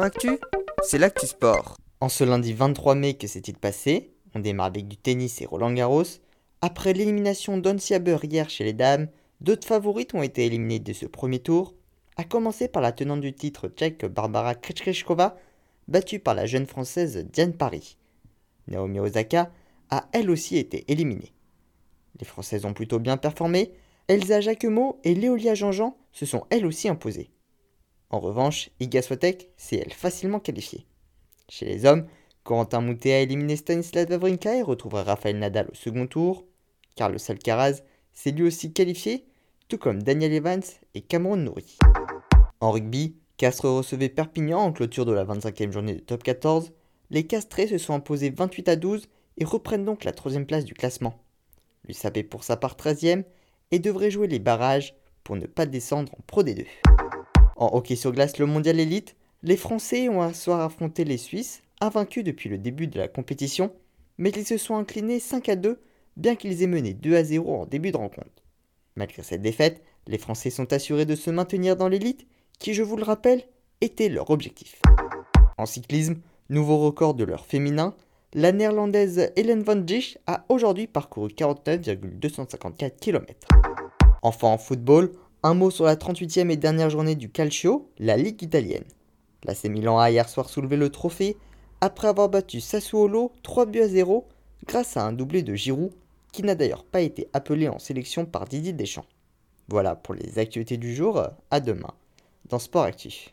Actu, c'est l'actu sport. En ce lundi 23 mai, que s'est-il passé On démarre avec du tennis et Roland Garros. Après l'élimination d'Onsiaber hier chez les dames, d'autres favorites ont été éliminées de ce premier tour, à commencer par la tenante du titre tchèque Barbara Krejcikova, battue par la jeune française Diane Paris. Naomi Osaka a elle aussi été éliminée. Les Françaises ont plutôt bien performé, Elsa Jacquemot et Léolia Jean-Jean se sont elles aussi imposées. En revanche, Iga Swiatek s'est elle facilement qualifiée. Chez les hommes, Corentin Moutet a éliminé Stanislav Wawrinka et retrouvera Rafael Nadal au second tour. Carlos Alcaraz s'est lui aussi qualifié, tout comme Daniel Evans et Cameron Nouri. En rugby, Castres recevait Perpignan en clôture de la 25e journée de top 14. Les Castrés se sont imposés 28 à 12 et reprennent donc la troisième place du classement. L'USAP pour sa part 13e et devrait jouer les barrages pour ne pas descendre en Pro D2. En hockey sur glace, le mondial élite, les Français ont un soir affronté les Suisses, invaincus depuis le début de la compétition, mais ils se sont inclinés 5 à 2, bien qu'ils aient mené 2 à 0 en début de rencontre. Malgré cette défaite, les Français sont assurés de se maintenir dans l'élite, qui, je vous le rappelle, était leur objectif. En cyclisme, nouveau record de l'heure féminin, la néerlandaise Hélène van Dijk a aujourd'hui parcouru 49,254 km. Enfin en football, un mot sur la 38e et dernière journée du Calcio, la Ligue italienne. L'AC Milan a hier soir soulevé le trophée après avoir battu Sassuolo 3 buts à 0 grâce à un doublé de Giroud qui n'a d'ailleurs pas été appelé en sélection par Didier Deschamps. Voilà pour les actualités du jour, à demain dans Sport Actif.